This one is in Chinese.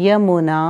यमुना